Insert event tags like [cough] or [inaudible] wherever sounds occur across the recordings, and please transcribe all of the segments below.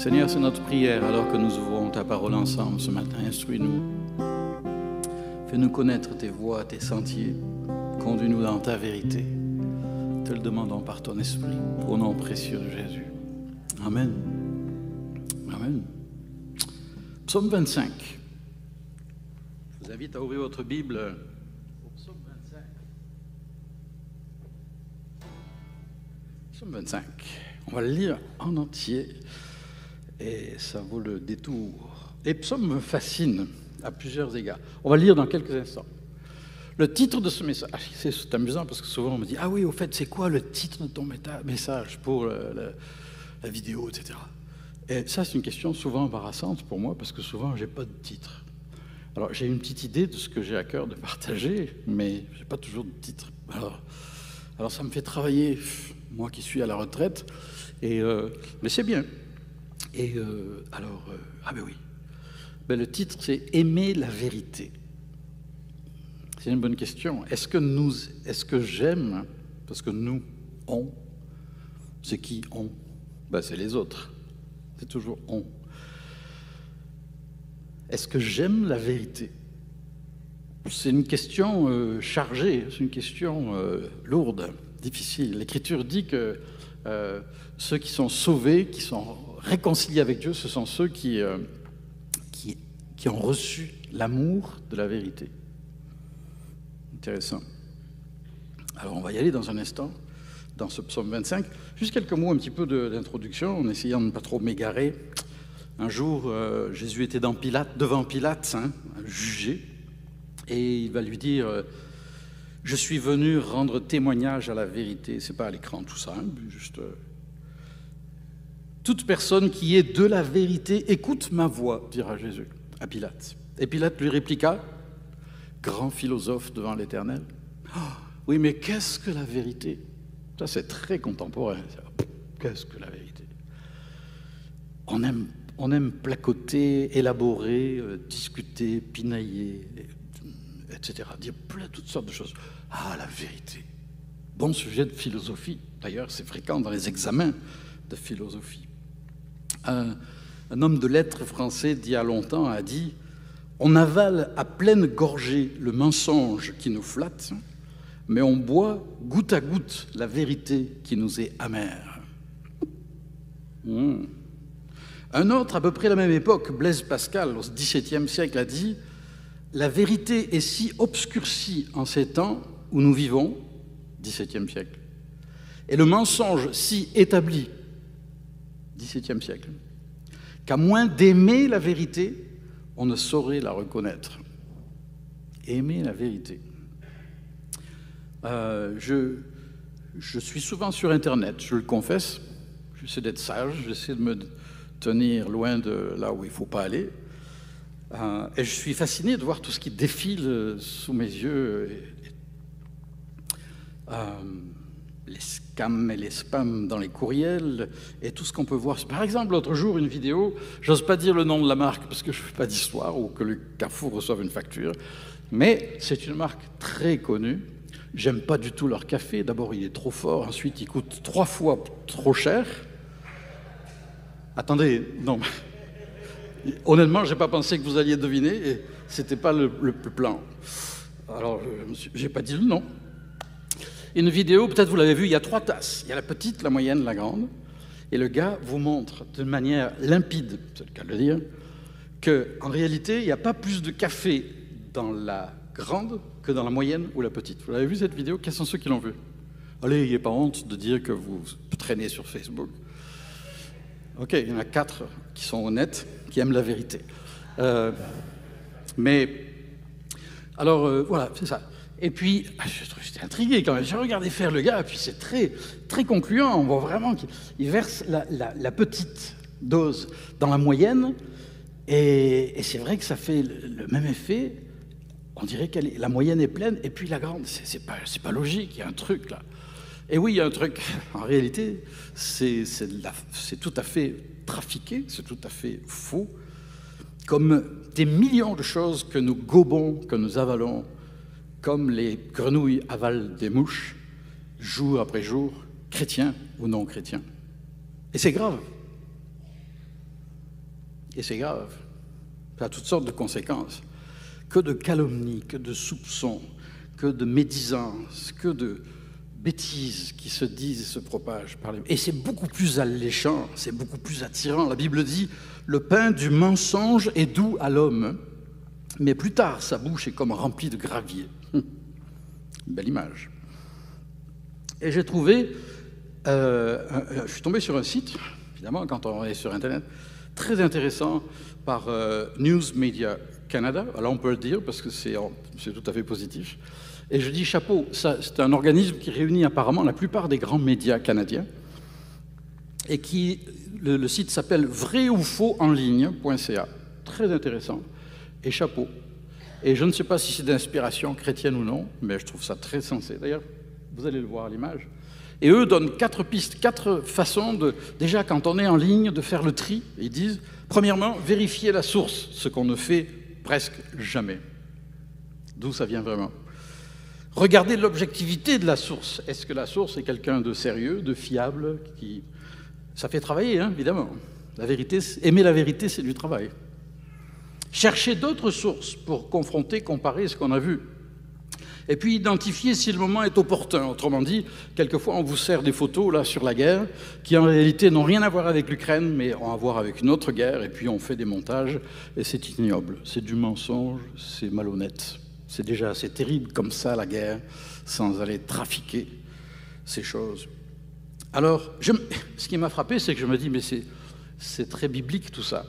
Seigneur, c'est notre prière alors que nous ouvrons ta parole ensemble ce matin. Instruis-nous. Fais-nous connaître tes voies, tes sentiers. Conduis-nous dans ta vérité. Te le demandons par ton esprit, au nom précieux de Jésus. Amen. Amen. Psaume 25. Je vous invite à ouvrir votre Bible au psaume 25. Psaume 25. On va le lire en entier et ça vaut le détour. Les psaumes me fascinent à plusieurs égards. On va lire dans quelques instants. Le titre de ce message, c'est amusant parce que souvent on me dit Ah oui, au fait, c'est quoi le titre de ton message pour la vidéo, etc. Et ça, c'est une question souvent embarrassante pour moi parce que souvent, je n'ai pas de titre. Alors, j'ai une petite idée de ce que j'ai à cœur de partager, mais je n'ai pas toujours de titre. Alors, alors, ça me fait travailler, moi qui suis à la retraite, et, euh, mais c'est bien. Et euh, alors, euh, ah ben oui, ben, le titre c'est Aimer la vérité. C'est une bonne question. Est-ce que nous, est-ce que j'aime, parce que nous, on, c'est qui on? Ben, C'est les autres. C'est toujours on. Est-ce que j'aime la vérité? C'est une question euh, chargée, c'est une question lourde, difficile. L'Écriture dit que ceux qui sont sauvés, qui sont réconciliés avec Dieu, ce sont ceux qui, euh, qui, qui, ont reçu l'amour de la vérité. Intéressant. Alors on va y aller dans un instant, dans ce psaume 25. Juste quelques mots un petit peu d'introduction, en essayant de ne pas trop m'égarer. Un jour, euh, Jésus était Pilate, devant Pilate, hein, jugé, et il va lui dire euh, Je suis venu rendre témoignage à la vérité. C'est pas à l'écran tout ça, hein, juste. Toute personne qui est de la vérité écoute ma voix, dira Jésus à Pilate. Et Pilate lui répliqua, grand philosophe devant l'Éternel, oui, mais qu'est-ce que la vérité? Ça, c'est très contemporain. Qu'est-ce que la vérité? On aime, on placoter, élaborer, euh, discuter, pinailler, etc. Dire plein toutes sortes de choses. Ah, la vérité. Bon sujet de philosophie. D'ailleurs, c'est fréquent dans les examens de philosophie. Un, homme de lettres français d'il y a longtemps a dit On avale à pleine gorgée le mensonge qui nous flatte, mais on boit goutte à goutte la vérité qui nous est amère. Hmm. Un autre, à peu près à la même époque, Blaise Pascal, au XVIIe siècle, a dit La vérité est si obscurcie en ces temps où nous vivons, XVIIe siècle, et le mensonge si établi XVIIe siècle, qu'à moins d'aimer la vérité, on ne saurait la reconnaître. Aimer la vérité. Euh, je, je suis souvent sur Internet, je le confesse. J'essaie d'être sage, j'essaie de me tenir loin de là où il ne faut pas aller. Euh, et je suis fasciné de voir tout ce qui défile sous mes yeux. Euh, les scams et les spams dans les courriels et tout ce qu'on peut voir. Par exemple, l'autre jour, une vidéo, j'ose pas dire le nom de la marque parce que je ne fais pas d'histoire ou que le Carrefour reçoive une facture, mais c'est une marque très connue. J'aime pas du tout leur café. D'abord, il est trop fort. Ensuite, il coûte trois fois trop cher. Attendez, non. Honnêtement, j'ai pas pensé que vous alliez deviner et c'était pas le, le plan. Alors, j'ai pas dit le nom. Une vidéo, peut-être vous l'avez vu, il y a trois tasses. Il y a la petite, la moyenne, la grande. Et le gars vous montre de manière limpide, c'est le cas de le dire, qu'en réalité, il n'y a pas plus de café dans la grande que dans la moyenne ou la petite. Vous l'avez vu cette vidéo? Quels sont ceux qui l'ont vu? Allez, n'est pas honte de dire que vous traînez sur Facebook. Ok, il y en a quatre qui sont honnêtes, qui aiment la vérité. Euh, mais, alors, euh, voilà, c'est ça. Et puis, ah, j'étais intrigué quand même. J'ai regardé faire le gars, et puis c'est très, très concluant. On voit vraiment qu'il verse la, petite dose dans la moyenne, et, c'est vrai que ça fait le, même effet. On dirait que la moyenne est pleine, et puis la grande, c'est pas, pas logique, il y a un truc là. Et oui, il y a un truc. [laughs] En réalité, c'est tout à fait trafiqué, c'est tout à fait faux, comme des millions de choses que nous gobons, que nous avalons comme les grenouilles avalent des mouches, jour après jour, chrétiens ou non chrétiens. Et c'est grave. Et c'est grave. Ça a toutes sortes de conséquences. Que de calomnies, que de soupçons, que de médisances, que de bêtises qui se disent et se propagent par les... Et c'est beaucoup plus alléchant, c'est beaucoup plus attirant. La Bible dit, le pain du mensonge est doux à l'homme, mais plus tard, sa bouche est comme remplie de gravier. Belle image. Et j'ai trouvé, euh, je suis tombé sur un site, évidemment, quand on est sur Internet, très intéressant par euh, News Media Canada. Alors on peut le dire parce que c'est tout à fait positif. Et je dis chapeau, c'est un organisme qui réunit apparemment la plupart des grands médias canadiens et qui, le, site s'appelle vrai ou faux en ligne.ca. Très intéressant. Et chapeau. Et je ne sais pas si c'est d'inspiration chrétienne ou non, mais je trouve ça très sensé. D'ailleurs, vous allez le voir à l'image. Et eux donnent quatre pistes, quatre façons de, déjà quand on est en ligne, de faire le tri. Ils disent, premièrement, vérifier la source, ce qu'on ne fait presque jamais. D'où ça vient vraiment? Regardez l'objectivité de la source. Est-ce que la source est quelqu'un de sérieux, de fiable qui... Ça fait travailler, hein, évidemment. La vérité, aimer la vérité, c'est du travail. Chercher d'autres sources pour confronter, comparer ce qu'on a vu. Et puis identifier si le moment est opportun. Autrement dit, quelquefois on vous sert des photos là sur la guerre qui en réalité n'ont rien à voir avec l'Ukraine, mais ont à voir avec une autre guerre. Et puis on fait des montages et c'est ignoble. C'est du mensonge, c'est malhonnête. C'est déjà assez terrible comme ça, la guerre, sans aller trafiquer ces choses. Alors, ce qui m'a frappé, c'est que je me dis, mais c'est très biblique tout ça.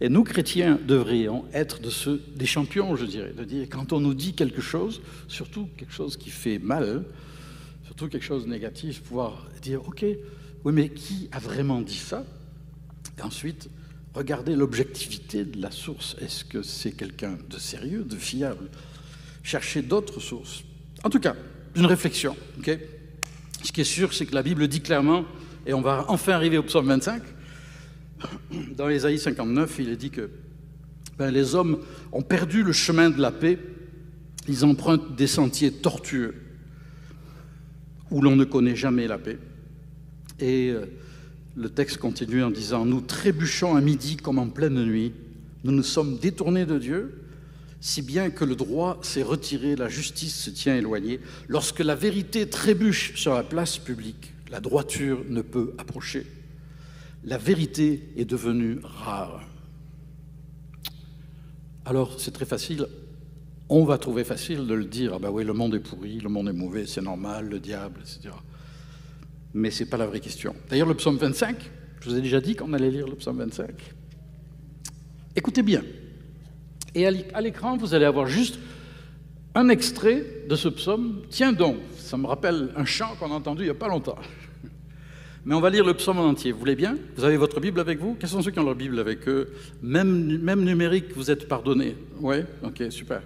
Et nous, chrétiens, devrions être des champions, je dirais, de dire, quand on nous dit quelque chose, surtout quelque chose qui fait mal, surtout quelque chose de négatif, pouvoir dire, OK, oui, mais qui a vraiment dit ça? Et ensuite, regarder l'objectivité de la source. Est-ce que c'est quelqu'un de sérieux, de fiable? Chercher d'autres sources. En tout cas, une réflexion. Ce qui est sûr, c'est que la Bible dit clairement, et on va enfin arriver au psaume 25, dans Ésaïe 59, il est dit que ben, les hommes ont perdu le chemin de la paix, ils empruntent des sentiers tortueux où l'on ne connaît jamais la paix. Et euh, le texte continue en disant, nous trébuchons à midi comme en pleine nuit, nous nous sommes détournés de Dieu, si bien que le droit s'est retiré, la justice se tient éloignée. Lorsque la vérité trébuche sur la place publique, la droiture ne peut approcher. La vérité est devenue rare. Alors, c'est très facile. On va trouver facile de le dire. Ah ben oui, le monde est pourri, le monde est mauvais, c'est normal, le diable, etc. Mais ce n'est pas la vraie question. D'ailleurs, le psaume 25, je vous ai déjà dit qu'on allait lire le psaume 25. Écoutez bien. Et à l'écran, vous allez avoir juste un extrait de ce psaume. Tiens donc, ça me rappelle un chant qu'on a entendu il n'y a pas longtemps. Mais on va lire le psaume en entier. Vous voulez bien? Vous avez votre Bible avec vous? Quels sont ceux qui ont leur Bible avec eux? Même, même numérique, vous êtes pardonnés Oui Ok, super.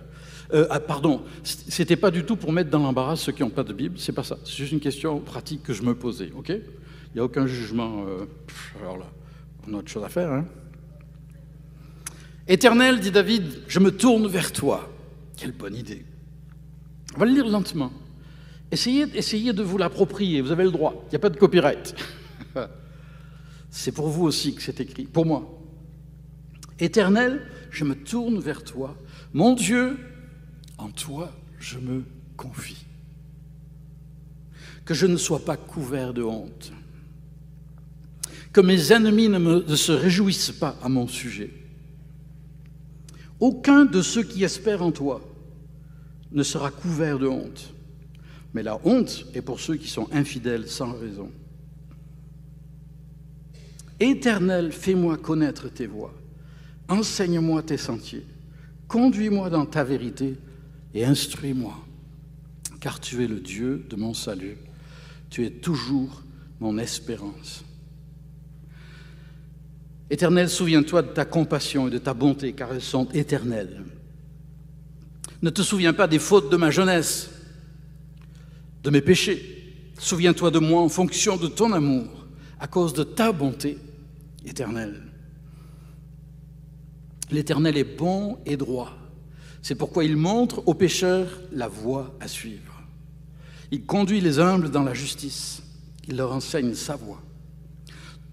Euh, ah, pardon, c'était pas du tout pour mettre dans l'embarras ceux qui n'ont pas de Bible, c'est pas ça. C'est juste une question pratique que je me posais, ok? Il n'y a aucun jugement. Euh, alors là, on a autre chose à faire, hein Éternel, dit David, je me tourne vers toi. Quelle bonne idée. On va le lire lentement. Essayez, essayez de vous l'approprier, vous avez le droit, il n'y a pas de copyright. [laughs] c'est pour vous aussi que c'est écrit, pour moi. Éternel, je me tourne vers toi. Mon Dieu, en toi, je me confie. Que je ne sois pas couvert de honte. Que mes ennemis ne, ne se réjouissent pas à mon sujet aucun de ceux qui espèrent en toi ne sera couvert de honte. Mais la honte est pour ceux qui sont infidèles sans raison. Éternel, fais-moi connaître tes voies. Enseigne-moi tes sentiers. Conduis-moi dans ta vérité et instruis-moi. Car tu es le Dieu de mon salut. Tu es toujours mon espérance. Éternel, souviens-toi de ta compassion et de ta bonté, car elles sont éternelles. Ne te souviens pas des fautes de ma jeunesse, de mes péchés. Souviens-toi de moi en fonction de ton amour, à cause de ta bonté éternelle. L'Éternel est bon et droit. C'est pourquoi il montre aux pécheurs la voie à suivre. Il conduit les humbles dans la justice. Il leur enseigne sa voie.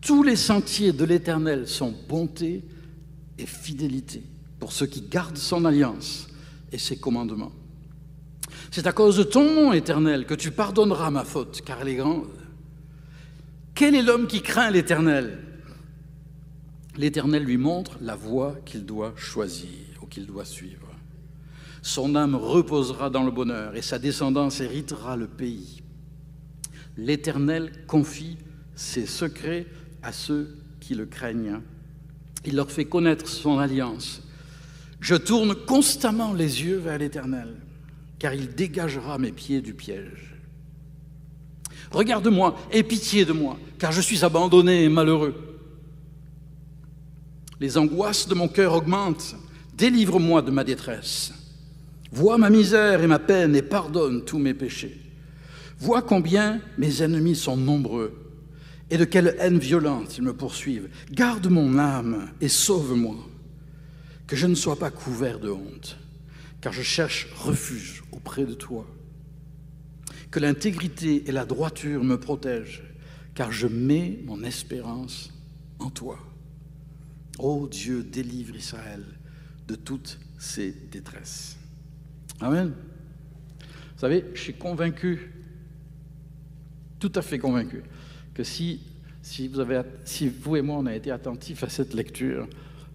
Tous les sentiers de l'Éternel sont bonté et fidélité pour ceux qui gardent son alliance et ses commandements. C'est à cause de ton nom éternel que tu pardonneras ma faute, car elle est grande. Quel est l'homme qui craint l'Éternel? L'Éternel lui montre la voie qu'il doit choisir ou qu'il doit suivre. Son âme reposera dans le bonheur et sa descendance héritera le pays. L'Éternel confie ses secrets à ceux qui le craignent. Il leur fait connaître son alliance. Je tourne constamment les yeux vers l'Éternel, car il dégagera mes pieds du piège. Regarde-moi, aie pitié de moi, car je suis abandonné et malheureux. Les angoisses de mon cœur augmentent. Délivre-moi de ma détresse. Vois ma misère et ma peine et pardonne tous mes péchés. Vois combien mes ennemis sont nombreux et de quelle haine violente ils me poursuivent. Garde mon âme et sauve-moi, que je ne sois pas couvert de honte, car je cherche refuge auprès de toi. Que l'intégrité et la droiture me protègent, car je mets mon espérance en toi. Ô Dieu, délivre Israël de toutes ses détresses. Amen. Vous savez, je suis convaincu, tout à fait convaincu, que si, si, vous avez, si vous et moi on a été attentifs à cette lecture,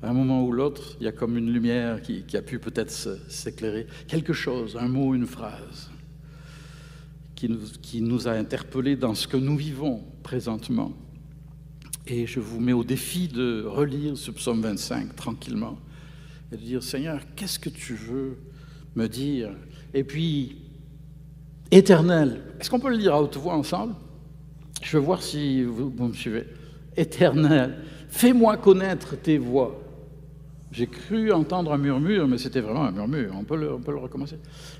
à un moment ou l'autre, il y a comme une lumière qui, a pu peut-être s'éclairer. Quelque chose, un mot, une phrase, qui nous, qui nous a interpellés dans ce que nous vivons présentement. Et je vous mets au défi de relire ce psaume 25 tranquillement et de dire Seigneur, qu'est-ce que tu veux me dire? Et puis, éternel, est-ce qu'on peut le dire à haute voix ensemble? Je veux voir si vous, me suivez. Éternel, fais-moi connaître tes voies. J'ai cru entendre un murmure, mais c'était vraiment un murmure. On peut le, on peut le recommencer.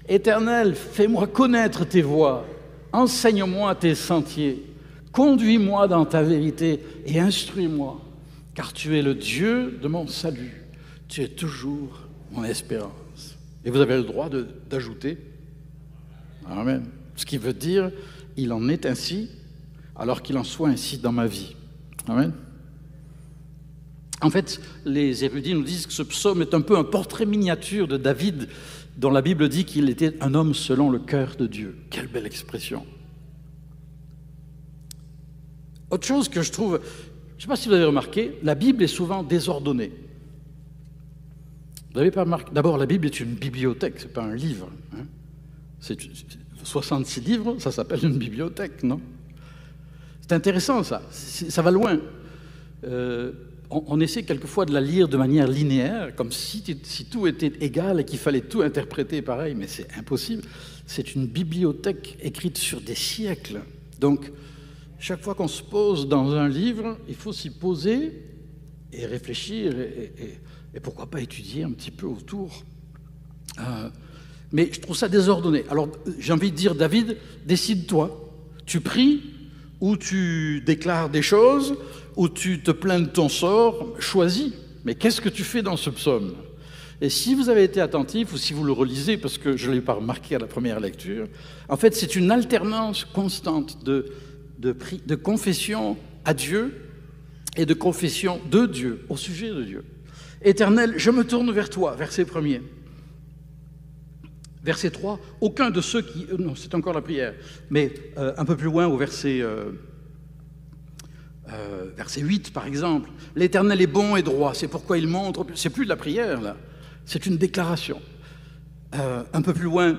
Éternel, fais-moi connaître tes voies. Enseigne-moi tes sentiers. Conduis-moi dans ta vérité et instruis-moi, car tu es le Dieu de mon salut. Tu es toujours mon espérance. Et vous avez le droit d'ajouter Amen. Ce qui veut dire, il en est ainsi, alors qu'il en soit ainsi dans ma vie. Amen. En fait, les érudits nous disent que ce psaume est un peu un portrait miniature de David, dont la Bible dit qu'il était un homme selon le cœur de Dieu. Quelle belle expression. Autre chose que je trouve, je ne sais pas si vous avez remarqué, la Bible est souvent désordonnée. Vous n'avez pas remarqué? D'abord, la Bible est une bibliothèque, ce n'est pas un livre. Hein. c'est 66 livres, ça s'appelle une bibliothèque, non? C'est intéressant ça, ça va loin. Euh, on, essaie quelquefois de la lire de manière linéaire, comme si, tout était égal et qu'il fallait tout interpréter pareil, mais c'est impossible. C'est une bibliothèque écrite sur des siècles. Donc, chaque fois qu'on se pose dans un livre, il faut s'y poser et réfléchir et, et pourquoi pas étudier un petit peu autour. Euh, mais je trouve ça désordonné. Alors j'ai envie de dire, David, décide-toi. Tu pries ou tu déclares des choses ou tu te plains de ton sort, choisis. Mais qu'est-ce que tu fais dans ce psaume? Et si vous avez été attentif ou si vous le relisez, parce que je ne l'ai pas remarqué à la première lecture, en fait c'est une alternance constante de, de, de confession à Dieu et de confession de Dieu, au sujet de Dieu. Éternel, je me tourne vers toi, verset premier. Verset 3, aucun de ceux qui... Euh, non, c'est encore la prière, mais euh, un peu plus loin au verset, euh, verset 8, par exemple. L'Éternel est bon et droit, c'est pourquoi il montre... C'est plus de la prière, là, c'est une déclaration. un peu plus loin,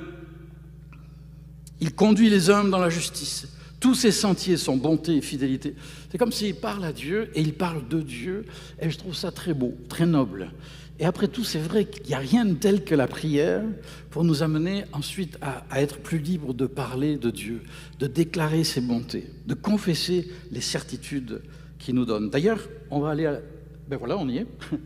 il conduit les hommes dans la justice. Tous ses sentiers sont bonté et fidélité. C'est comme s'il parle à Dieu et il parle de Dieu. Et je trouve ça très beau, très noble. Et après tout, c'est vrai qu'il n'y a rien de tel que la prière pour nous amener ensuite à, être plus libres de parler de Dieu, de déclarer ses bontés, de confesser les certitudes qu'il nous donne. D'ailleurs, on va aller à... Ben voilà, on y est. [laughs]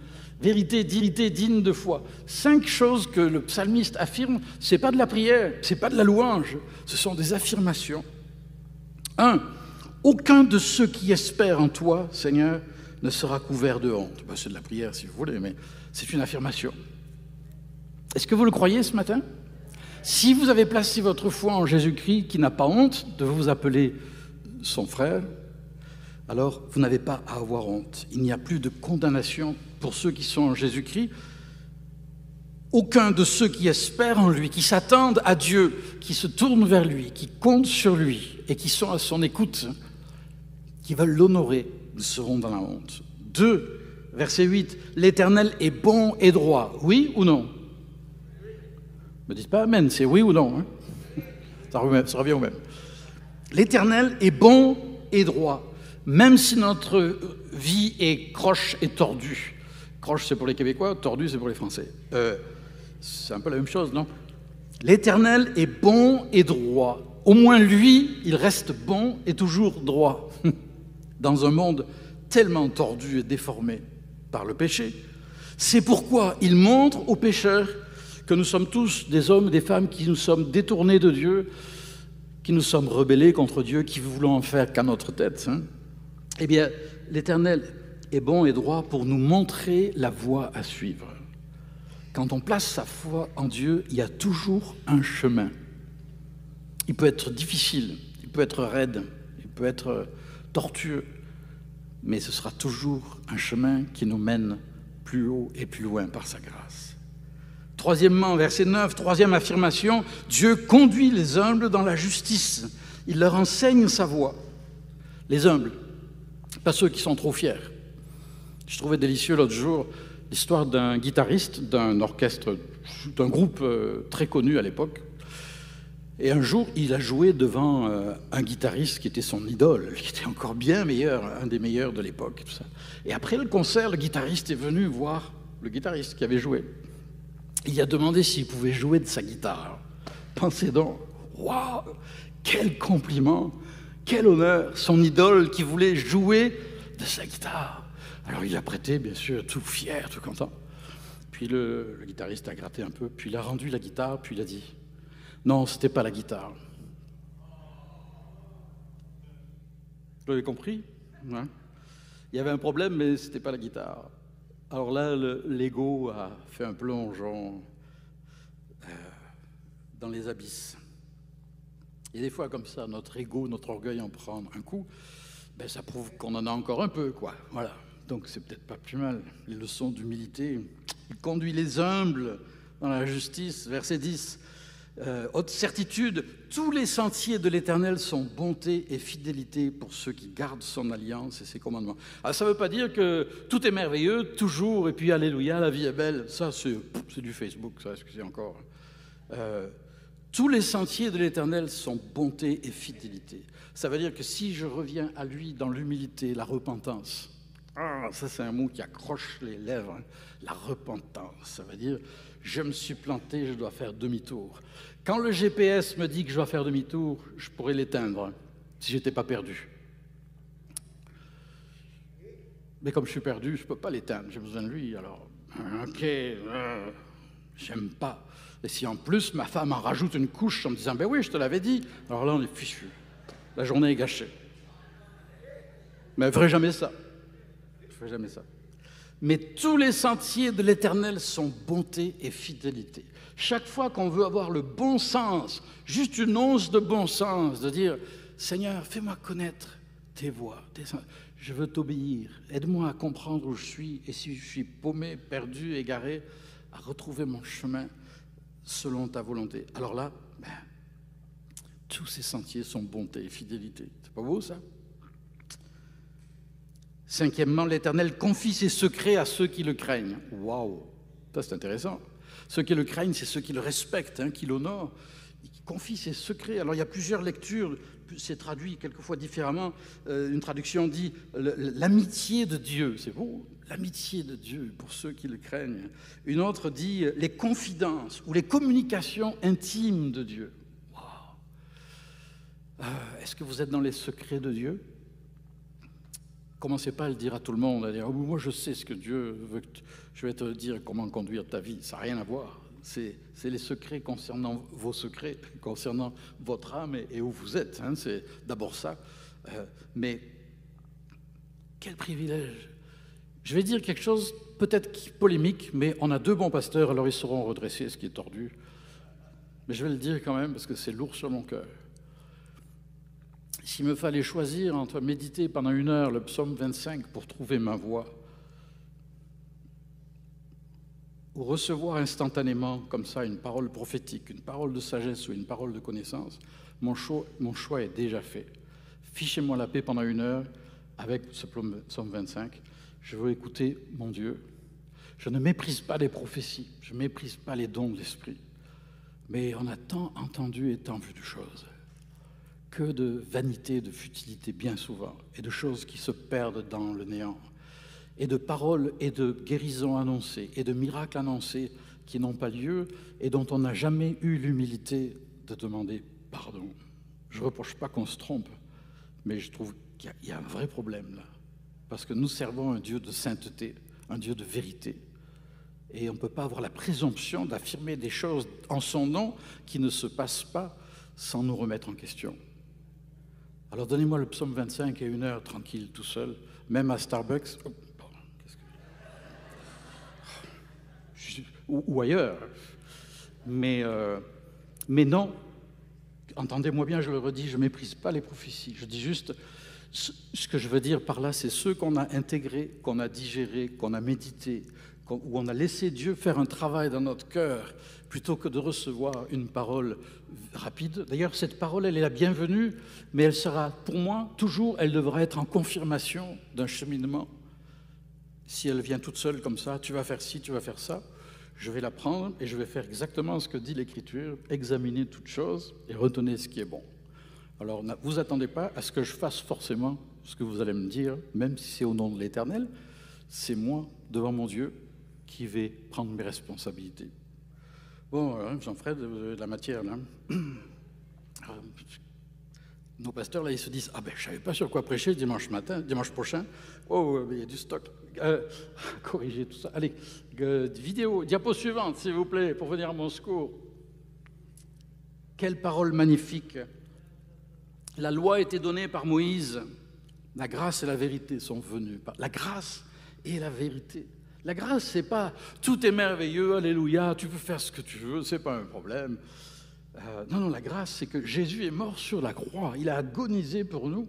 Vérité, dignité, digne de foi. Cinq choses que le psalmiste affirme, c'est pas de la prière, c'est pas de la louange, ce sont des affirmations. Un, aucun de ceux qui espèrent en toi, Seigneur, ne sera couvert de honte. Ben, c'est de la prière si vous voulez, mais c'est une affirmation. Est-ce que vous le croyez ce matin? Si vous avez placé votre foi en Jésus-Christ, qui n'a pas honte de vous appeler son frère, alors vous n'avez pas à avoir honte. Il n'y a plus de condamnation pour ceux qui sont en Jésus-Christ. Aucun de ceux qui espèrent en lui, qui s'attendent à Dieu, qui se tournent vers lui, qui comptent sur lui et qui sont à son écoute, qui veulent l'honorer, seront dans la honte. 2, verset 8, l'Éternel est bon et droit. Oui ou non? Ne me dites pas Amen, c'est oui ou non. Hein? Ça revient au même. L'Éternel est bon et droit, même si notre vie est croche et tordue. Croche, c'est pour les Québécois, tordu, c'est pour les Français. Euh, c'est un peu la même chose, non? L'Éternel est bon et droit. Au moins lui, il reste bon et toujours droit. [laughs] Dans un monde tellement tordu et déformé par le péché. C'est pourquoi il montre aux pécheurs que nous sommes tous des hommes et des femmes qui nous sommes détournés de Dieu, qui nous sommes rebellés contre Dieu, qui voulons en faire qu'à notre tête. Hein. eh bien, l'Éternel est bon et droit pour nous montrer la voie à suivre. Quand on place sa foi en Dieu, il y a toujours un chemin. Il peut être difficile, il peut être raide, il peut être tortueux, mais ce sera toujours un chemin qui nous mène plus haut et plus loin par sa grâce. Troisièmement, verset 9, troisième affirmation, Dieu conduit les humbles dans la justice. Il leur enseigne sa voie. Les humbles, pas ceux qui sont trop fiers. Je trouvais délicieux l'autre jour l'histoire d'un guitariste d'un orchestre, d'un groupe euh, très connu à l'époque, et un jour, il a joué devant euh, un guitariste qui était son idole, [laughs] qui était encore bien meilleur, un des meilleurs de l'époque. Et après le concert, le guitariste est venu voir le guitariste qui avait joué. Il a demandé s'il pouvait jouer de sa guitare. Pensez donc, waouh, quel compliment, quel honneur, son idole qui voulait jouer de sa guitare. Alors il a prêté, bien sûr, tout fier, tout content. Puis le, le guitariste a gratté un peu, puis il a rendu la guitare, puis il a dit non, ce n'était pas la guitare. Vous l'avez compris Il y avait un problème, mais ce n'était pas la guitare. Alors là, l'ego a fait un plongeon euh, dans les abysses. Et des fois, comme ça, notre ego, notre orgueil en prend un coup, ben, ça prouve qu'on en a encore un peu, quoi. Voilà. Donc c'est peut-être pas plus mal. Les leçons d'humilité. Il conduit les humbles dans la justice. Verset 10 euh, haute certitude, tous les sentiers de l'Éternel sont bonté et fidélité pour ceux qui gardent son alliance et ses commandements. Alors, ça ne veut pas dire que tout est merveilleux, toujours, et puis alléluia, la vie est belle. Ça, c'est du Facebook, ça, excusez encore. Euh, tous les sentiers de l'Éternel sont bonté et fidélité. Ça veut dire que si je reviens à lui dans l'humilité, la repentance, ah, ça c'est un mot qui accroche les lèvres, hein. la repentance, ça veut dire je me suis planté, je dois faire demi-tour. Quand le GPS me dit que je dois faire demi-tour, je pourrais l'éteindre si je n'étais pas perdu. Mais comme je suis perdu, je ne peux pas l'éteindre, j'ai besoin de lui. Alors, ok, euh, j'aime pas. Et si en plus ma femme en rajoute une couche en me disant, ben oui, je te l'avais dit, alors là on est fichu. La journée est gâchée. Mais elle ne ferait jamais ça. Je ne ferai jamais ça. Mais tous les sentiers de l'Éternel sont bonté et fidélité. Chaque fois qu'on veut avoir le bon sens, juste une once de bon sens, de dire Seigneur, fais-moi connaître tes voies, tes je veux t'obéir, aide-moi à comprendre où je suis, et si je suis paumé, perdu, égaré, à retrouver mon chemin selon ta volonté. Alors là, ben, tous ces sentiers sont bonté et fidélité. C'est pas beau ça? Cinquièmement, l'Éternel confie ses secrets à ceux qui le craignent. Waouh, ça c'est intéressant. Ceux qui le craignent, c'est ceux qui le respectent, hein, qui l'honorent. Il confie ses secrets. Alors il y a plusieurs lectures, c'est traduit quelquefois différemment. Euh, une traduction dit l'amitié de Dieu, c'est beau, l'amitié de Dieu pour ceux qui le craignent. Une autre dit les confidences ou les communications intimes de Dieu. Wow. Euh, est-ce que vous êtes dans les secrets de Dieu? Commencez pas à le dire à tout le monde, à dire oh, Moi, je sais ce que Dieu veut, je vais te dire comment conduire ta vie. Ça n'a rien à voir. C'est les secrets concernant vos secrets, [laughs] concernant votre âme et, où vous êtes. Hein. C'est d'abord ça. Euh, mais quel privilège Je vais dire quelque chose peut-être polémique, mais on a deux bons pasteurs, alors ils sauront redresser ce qui est tordu. Mais je vais le dire quand même parce que c'est lourd sur mon cœur. S'il me fallait choisir entre méditer pendant une heure le psaume 25 pour trouver ma voie, ou recevoir instantanément comme ça une parole prophétique, une parole de sagesse ou une parole de connaissance, mon choix, mon choix est déjà fait. Fichez-moi la paix pendant une heure avec ce psaume 25. Je veux écouter mon Dieu. Je ne méprise pas les prophéties, je ne méprise pas les dons de l'esprit. Mais on a tant entendu et tant vu de choses que de vanité, de futilité bien souvent, et de choses qui se perdent dans le néant, et de paroles et de guérisons annoncées, et de miracles annoncés qui n'ont pas lieu, et dont on n'a jamais eu l'humilité de demander pardon. Je ne reproche pas qu'on se trompe, mais je trouve qu'il y, a un vrai problème là, parce que nous servons un Dieu de sainteté, un Dieu de vérité. Et on ne peut pas avoir la présomption d'affirmer des choses en son nom qui ne se passent pas sans nous remettre en question. Alors donnez-moi le psaume 25 et une heure tranquille, tout seul, même à Starbucks, oh, ou, ailleurs. Mais, euh, mais non, entendez-moi bien, je le redis, je ne méprise pas les prophéties. Je dis juste, ce que je veux dire par là, c'est ceux qu'on a intégrés, qu'on a digérés, qu'on a médités, où on a laissé Dieu faire un travail dans notre cœur plutôt que de recevoir une parole rapide. D'ailleurs, cette parole, elle est la bienvenue, mais elle sera, pour moi, toujours, elle devra être en confirmation d'un cheminement. Si elle vient toute seule comme ça, tu vas faire ci, tu vas faire ça, je vais la prendre et je vais faire exactement ce que dit l'Écriture, examiner toutes choses et retenir ce qui est bon. Alors, vous attendez pas à ce que je fasse forcément ce que vous allez me dire, même si c'est au nom de l'Éternel. C'est moi, devant mon Dieu, qui vais prendre mes responsabilités. Bon, hein, Jean-Fred, de la matière là. [clears throat] Nos pasteurs là, ils se disent ah ben je savais pas sur quoi prêcher dimanche matin, dimanche prochain. Oh, il y a du stock. Euh, [laughs] corriger tout ça. Allez, euh, vidéo, diapo suivante, s'il vous plaît, pour venir à mon secours. Quelle parole magnifique. La loi a été donnée par Moïse. La grâce et la vérité sont venues. La grâce et la vérité. La grâce, c'est pas tout est merveilleux, alléluia, tu peux faire ce que tu veux, c'est pas un problème. Euh, non, non, la grâce, c'est que Jésus est mort sur la croix, il a agonisé pour nous.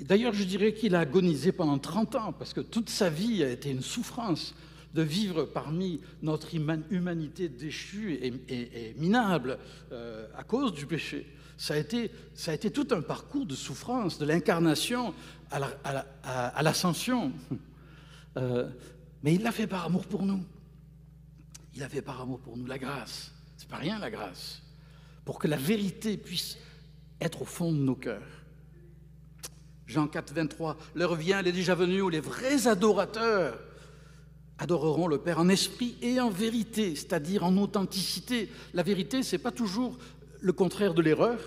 D'ailleurs, je dirais qu'il a agonisé pendant 30 ans, parce que toute sa vie a été une souffrance de vivre parmi notre humanité déchue et, minable euh, à cause du péché. Ça a, été, tout un parcours de souffrance, de l'incarnation à l'ascension. La, euh, mais il l'a fait par amour pour nous. Il a fait par amour pour nous la grâce. C'est pas rien la grâce. Pour que la vérité puisse être au fond de nos cœurs. Jean 4, 23, l'heure vient, elle est déjà venue où les vrais adorateurs adoreront le Père en esprit et en vérité, c'est-à-dire en authenticité. La vérité, c'est pas toujours le contraire de l'erreur.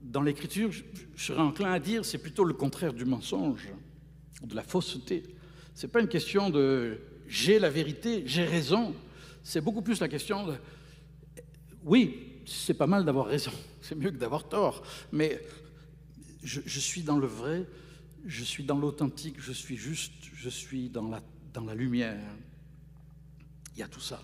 Dans l'écriture, je serais enclin à dire, c'est plutôt le contraire du mensonge, de la fausseté. Ce n'est pas une question de j'ai la vérité, j'ai raison. C'est beaucoup plus la question de oui, c'est pas mal d'avoir raison, [laughs] c'est mieux que d'avoir tort, mais je, suis dans le vrai, je suis dans l'authentique, je suis juste, je suis dans la, dans la lumière. Il y a tout ça.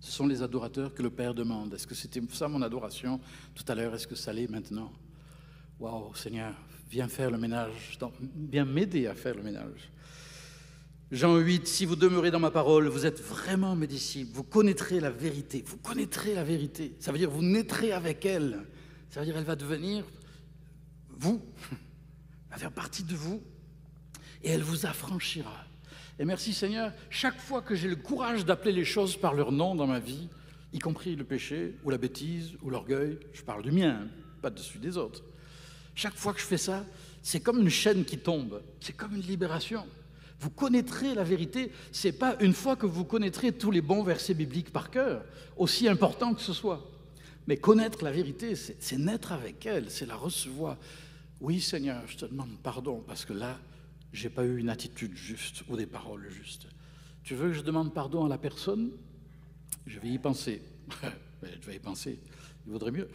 Ce sont les adorateurs que le Père demande. Est-ce que c'était ça mon adoration tout à l'heure? Est-ce que ça l'est maintenant? Waouh, Seigneur, viens faire le ménage, viens m'aider à faire le ménage. Jean 8, si vous demeurez dans ma parole, vous êtes vraiment mes disciples, vous connaîtrez la vérité, vous connaîtrez la vérité. Ça veut dire vous naîtrez avec elle. Ça veut dire elle va devenir vous, elle [laughs] va faire partie de vous, et elle vous affranchira. Et merci Seigneur, chaque fois que j'ai le courage d'appeler les choses par leur nom dans ma vie, y compris le péché, ou la bêtise, ou l'orgueil, je parle du mien, pas de celui des autres. Chaque fois que je fais ça, c'est comme une chaîne qui tombe, c'est comme une libération. Vous connaîtrez la vérité. C'est pas une fois que vous connaîtrez tous les bons versets bibliques par cœur, aussi important que ce soit. Mais connaître la vérité, c'est naître avec elle, c'est la recevoir. Oui, Seigneur, je te demande pardon parce que là, j'ai pas eu une attitude juste ou des paroles justes. Tu veux que je demande pardon à la personne? Je vais y penser. [laughs] je vais y penser. Il vaudrait mieux.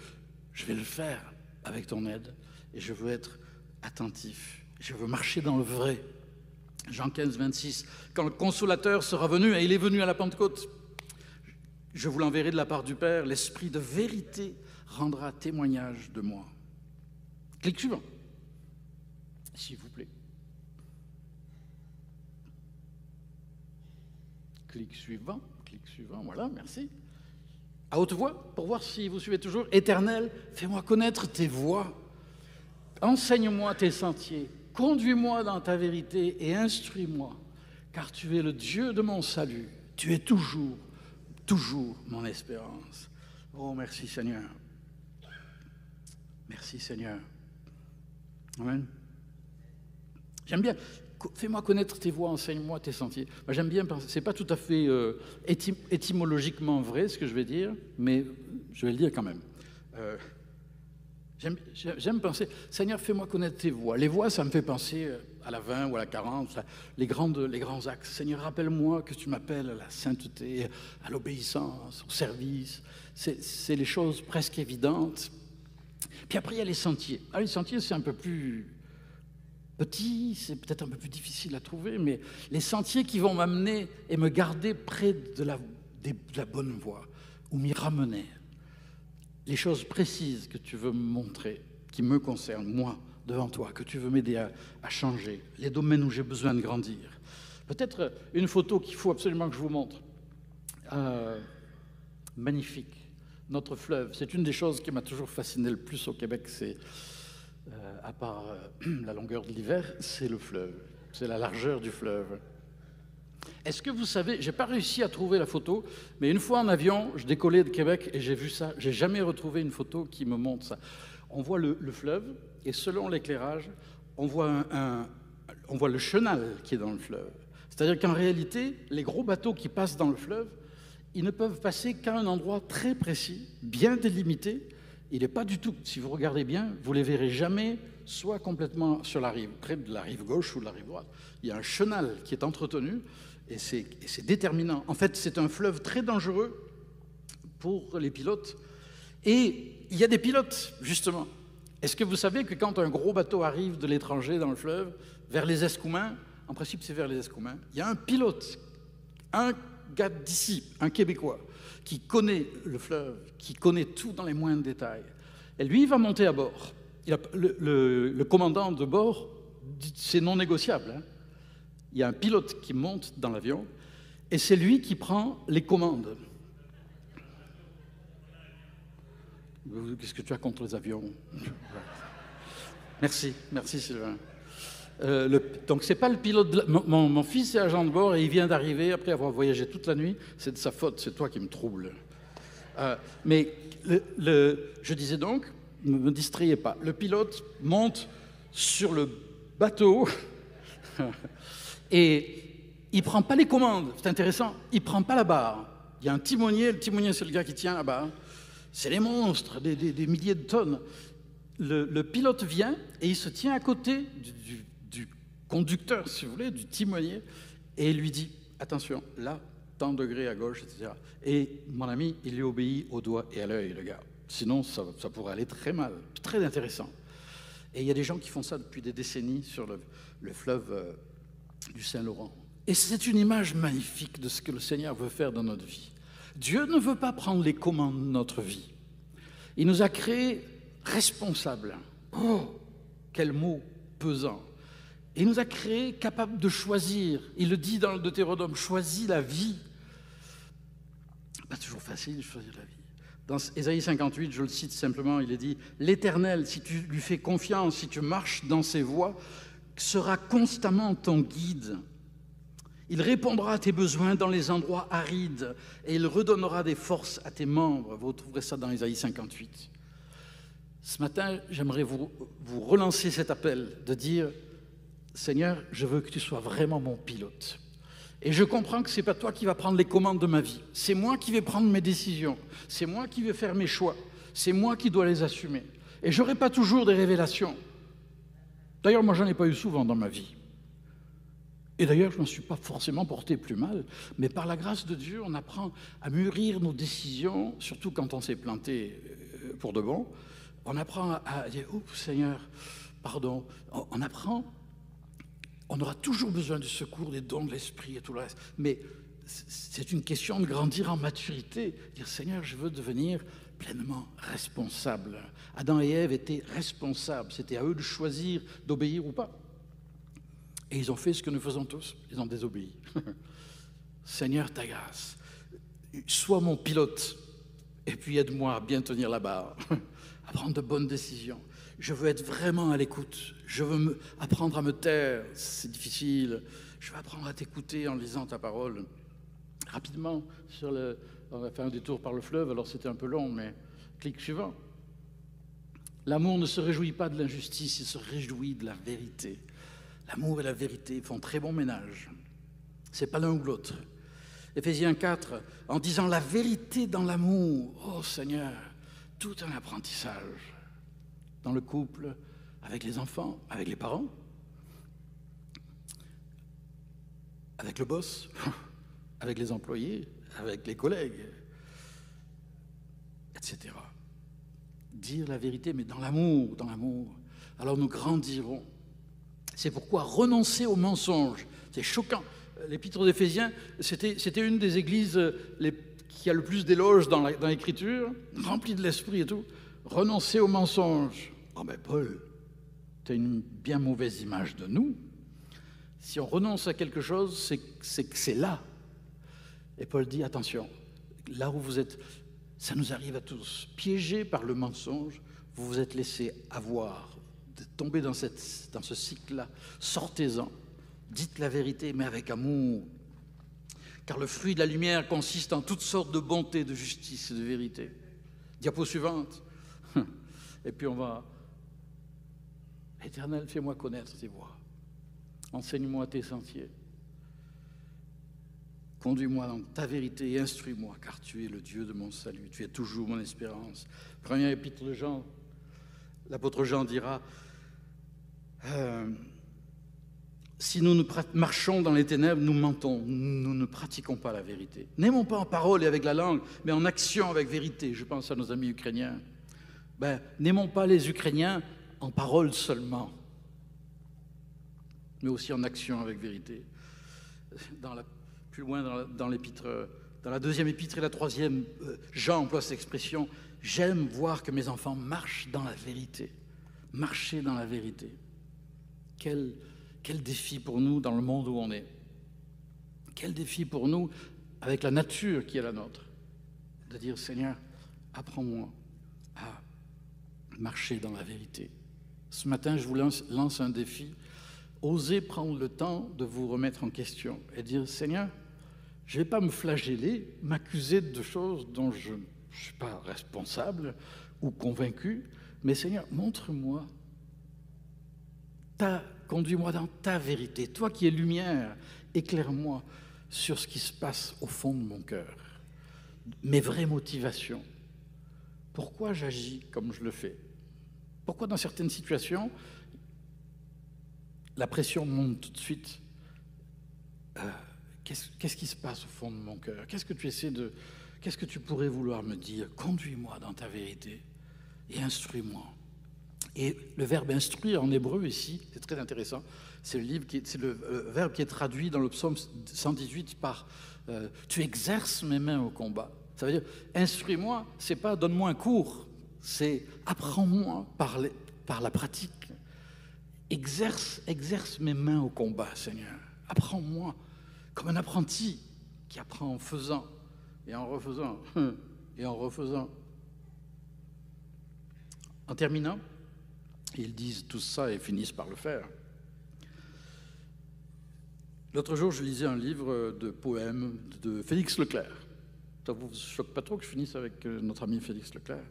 Je vais le faire avec ton aide et je veux être attentif. Je veux marcher dans le vrai. Jean 15, 26, quand le consolateur sera venu, et il est venu à la Pentecôte, je vous l'enverrai de la part du Père, l'Esprit de vérité rendra témoignage de moi. Clic suivant, s'il vous plaît. Clic suivant, clic suivant, voilà, merci. À haute voix, pour voir si vous suivez toujours. Éternel, fais-moi connaître tes voies. Enseigne-moi tes sentiers. Conduis-moi dans ta vérité et instruis-moi, car tu es le Dieu de mon salut. Tu es toujours, toujours mon espérance. Oh, merci Seigneur. Merci Seigneur. Amen. J'aime bien. Fais-moi connaître tes voies, enseigne-moi tes sentiers. J'aime bien. C'est pas tout à fait euh, étymologiquement vrai ce que je vais dire, mais je vais le dire quand même. Euh, j'aime penser, Seigneur, fais-moi connaître tes voies. Les voies, ça me fait penser euh, à la 20 ou à la 40, les, grandes, les grands axes. Seigneur, rappelle-moi que tu m'appelles à la sainteté, à l'obéissance, au service. C'est les choses presque évidentes. Puis après, il y a les sentiers. Ah, les sentiers, c'est un peu plus petit, c'est peut-être un peu plus difficile à trouver, mais les sentiers qui vont m'amener et me garder près de la, de la bonne voie, ou m'y ramener. Les choses précises que tu veux me montrer, qui me concernent, moi, devant toi, que tu veux m'aider à, changer, les domaines où j'ai besoin de grandir. Peut-être une photo qu'il faut absolument que je vous montre. Euh, magnifique. Notre fleuve, c'est une des choses qui m'a toujours fasciné le plus au Québec, c'est euh, à part euh, [clears throat] la longueur de l'hiver, c'est le fleuve, c'est la largeur du fleuve. Est-ce que vous savez, j'ai pas réussi à trouver la photo, mais une fois en avion, je décollais de Québec et j'ai vu ça. J'ai jamais retrouvé une photo qui me montre ça. On voit le, fleuve et selon l'éclairage, on voit un, on voit le chenal qui est dans le fleuve. C'est-à-dire qu'en réalité, les gros bateaux qui passent dans le fleuve, ils ne peuvent passer qu'à un endroit très précis, bien délimité, il n'est pas du tout, si vous regardez bien, vous les verrez jamais soit complètement sur la rive, près de la rive gauche ou de la rive droite. Il y a un chenal qui est entretenu et c'est déterminant. En fait, c'est un fleuve très dangereux pour les pilotes. Et il y a des pilotes, justement. Est-ce que vous savez que quand un gros bateau arrive de l'étranger dans le fleuve, vers les Escoumins, en principe c'est vers les Escoumins, il y a un pilote, un gars d'ici, un Québécois, qui connaît le fleuve, qui connaît tout dans les moindres détails. Et lui, il va monter à bord. le, commandant de bord, c'est non négociable. Hein. Il y a un pilote qui monte dans l'avion et c'est lui qui prend les commandes. Qu'est-ce que tu as contre les avions? Merci, merci Sylvain. Euh, le, donc c'est pas le pilote. mon, fils est agent de bord et il vient d'arriver après avoir voyagé toute la nuit. C'est de sa faute. C'est toi qui me trouble. Euh, mais je disais donc, ne me distrayez pas. Le pilote monte sur le bateau [laughs] et il prend pas les commandes. C'est intéressant. Il prend pas la barre. Il y a un timonier. Le timonier, c'est le gars qui tient la barre. C'est les monstres, des, milliers de tonnes. Le, pilote vient et il se tient à côté du conducteur, si vous voulez, du timonier, et il lui dit Attention, là, tant de degrés à gauche, etc. Et mon ami, il lui obéit au doigt et à l'œil, le gars. Sinon, ça, pourrait aller très mal. Très intéressant. Et il y a des gens qui font ça depuis des décennies sur le, fleuve euh, du Saint-Laurent. Et c'est une image magnifique de ce que le Seigneur veut faire dans notre vie. Dieu ne veut pas prendre les commandes de notre vie. Il nous a créés responsables. Oh, quel mot pesant. Il nous a créés capables de choisir. Il le dit dans le Deutéronome, choisis la vie. Pas toujours facile de choisir la vie. Dans Ésaïe 58, je le cite simplement, il est dit L'Éternel, si tu lui fais confiance, si tu marches dans ses voies, sera constamment ton guide. Il répondra à tes besoins dans les endroits arides et il redonnera des forces à tes membres. Vous trouverez ça dans Ésaïe 58. Ce matin, j'aimerais vous, vous relancer cet appel de dire Seigneur, je veux que tu sois vraiment mon pilote. Et je comprends que ce n'est pas toi qui vas prendre les commandes de ma vie. C'est moi qui vais prendre mes décisions. C'est moi qui vais faire mes choix. C'est moi qui dois les assumer. Et je n'aurai pas toujours des révélations. D'ailleurs, moi, j'en ai pas eu souvent dans ma vie. Et d'ailleurs, je ne m'en suis pas forcément porté plus mal. Mais par la grâce de Dieu, on apprend à mûrir nos décisions, surtout quand on s'est planté euh, pour de bon. On apprend à dire, oups, Seigneur, pardon. On apprend on aura toujours besoin du secours, des dons de l'esprit et tout le reste. Mais c'est une question de grandir en maturité. Dire Seigneur, je veux devenir pleinement responsable. Adam et Ève étaient responsables. C'était à eux de choisir d'obéir ou pas. Et ils ont fait ce que nous faisons tous. Ils ont désobéi. [laughs] Seigneur, ta grâce, sois mon pilote et puis aide-moi à bien tenir la barre, [laughs] à prendre de bonnes décisions. Je veux être vraiment à l'écoute. Je veux apprendre à me taire. C'est difficile. Je veux apprendre à t'écouter en lisant ta parole. Rapidement, sur le, on a fait un détour par le fleuve, alors c'était un peu long, mais clic suivant. L'amour ne se réjouit pas de l'injustice, il se réjouit de la vérité. L'amour et la vérité font très bon ménage. C'est pas l'un ou l'autre. Éphésiens 4, en disant la vérité dans l'amour, oh Seigneur, tout un apprentissage dans le couple, avec les enfants, avec les parents, avec le boss, [laughs] avec les employés, avec les collègues, etc. Dire la vérité, mais dans l'amour, dans l'amour. Alors nous grandirons. C'est pourquoi renoncer au mensonge, c'est choquant. L'épître d'Éphésiens, c'était une des églises les, qui a le plus d'éloges dans l'écriture, remplie de l'esprit et tout. Renoncer au mensonge. Oh ben Paul, tu as une bien mauvaise image de nous. Si on renonce à quelque chose, c'est que c'est là. Et Paul dit, attention, là où vous êtes, ça nous arrive à tous, piégés par le mensonge, vous vous êtes laissé avoir, tomber dans, cette, ce cycle-là. Sortez-en. Dites la vérité, mais avec amour. Car le fruit de la lumière consiste en toutes sortes de bonté, de justice et de vérité. Diapo suivante. [laughs] Et puis on va. Éternel, fais-moi connaître tes voies. Enseigne-moi tes sentiers. Conduis-moi dans ta vérité et instruis-moi, car tu es le Dieu de mon salut. Tu es toujours mon espérance. Premier épître de Jean, l'apôtre Jean dira. Euh, si nous, marchons dans les ténèbres, nous mentons, nous ne pratiquons pas la vérité. N'aimons pas en parole et avec la langue, mais en action avec vérité. Je pense à nos amis ukrainiens. Ben, n'aimons pas les Ukrainiens en parole seulement, mais aussi en action avec vérité. Plus loin dans l'épître, dans, la deuxième épître et la troisième, euh, Jean emploie cette expression J'aime voir que mes enfants marchent dans la vérité. Marcher dans la vérité. Quel quel défi pour nous dans le monde où on est. Quel défi pour nous avec la nature qui est la nôtre. De dire, Seigneur, apprends-moi à marcher dans la vérité. Ce matin, je vous lance, un défi. Osez prendre le temps de vous remettre en question et dire, Seigneur, je ne vais pas me flageller, m'accuser de choses dont je ne suis pas responsable ou convaincu, mais Seigneur, montre-moi Conduis-moi dans ta vérité. Toi qui es lumière, éclaire-moi sur ce qui se passe au fond de mon cœur. Mes vraies motivations. Pourquoi j'agis comme je le fais? Pourquoi dans certaines situations, la pression monte tout de suite? Euh, Qu'est-ce qui se passe au fond de mon cœur? Qu'est-ce que tu essaies de... Qu'est-ce que tu pourrais vouloir me dire? Conduis-moi dans ta vérité et instruis-moi. Et le verbe instruire en hébreu ici, c'est très intéressant. C'est le, livre qui c'est le, euh, verbe qui est traduit dans le psaume 118 par euh, Tu exerces mes mains au combat. Ça veut dire instruis-moi, c'est pas donne-moi un cours, c'est apprends-moi par, par la pratique. Exerce, exerce mes mains au combat, Seigneur. Apprends-moi comme un apprenti qui apprend en faisant et en refaisant et en refaisant. En terminant, ils disent tout ça et finissent par le faire. L'autre jour, je lisais un livre de poèmes de Félix Leclerc. Ça vous choque pas trop que je finisse avec euh, notre ami Félix Leclerc?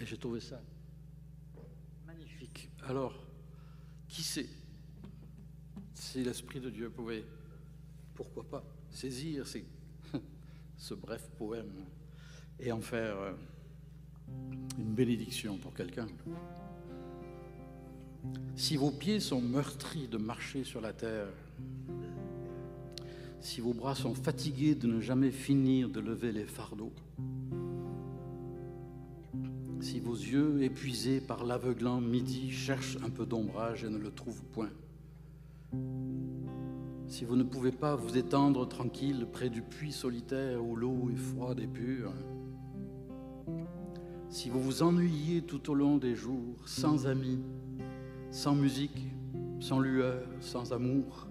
Et j'ai trouvé ça magnifique. Alors, qui sait si l'Esprit de Dieu pouvait, pourquoi pas, saisir [laughs] ce bref poème et en faire euh, une bénédiction pour quelqu'un. Si vos pieds sont meurtris de marcher sur la terre, si vos bras sont fatigués de ne jamais finir de lever les fardeaux, si vos yeux, épuisés par l'aveuglant midi, cherchent un peu d'ombrage et ne le trouvent point, si vous ne pouvez pas vous étendre tranquille près du puits solitaire où l'eau est froide et pure, si vous vous ennuyez tout au long des jours, sans amis, sans musique, sans lueur, sans amour.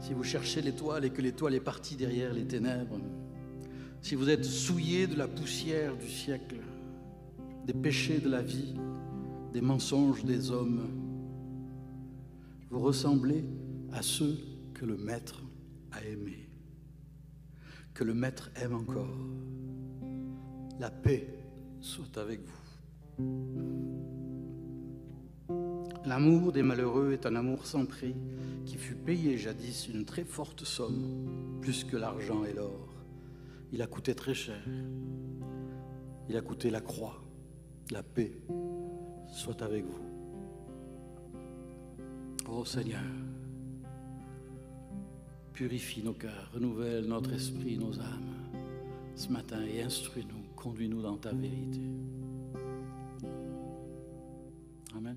si vous cherchez l'étoile et que l'étoile est partie derrière les ténèbres, si vous êtes souillé de la poussière du siècle, des péchés de la vie, des mensonges des hommes, vous ressemblez à ceux que le Maître a aimés, que le Maître aime encore. La paix soit avec vous. L'amour des malheureux est un amour sans prix qui fut payé jadis une très forte somme, plus que l'argent et l'or. Il a coûté très cher. Il a coûté la croix. La paix soit avec vous. Ô Seigneur, purifie nos cœurs, renouvelle notre esprit, nos âmes ce matin et instruis-nous, conduis-nous dans ta vérité. Amen.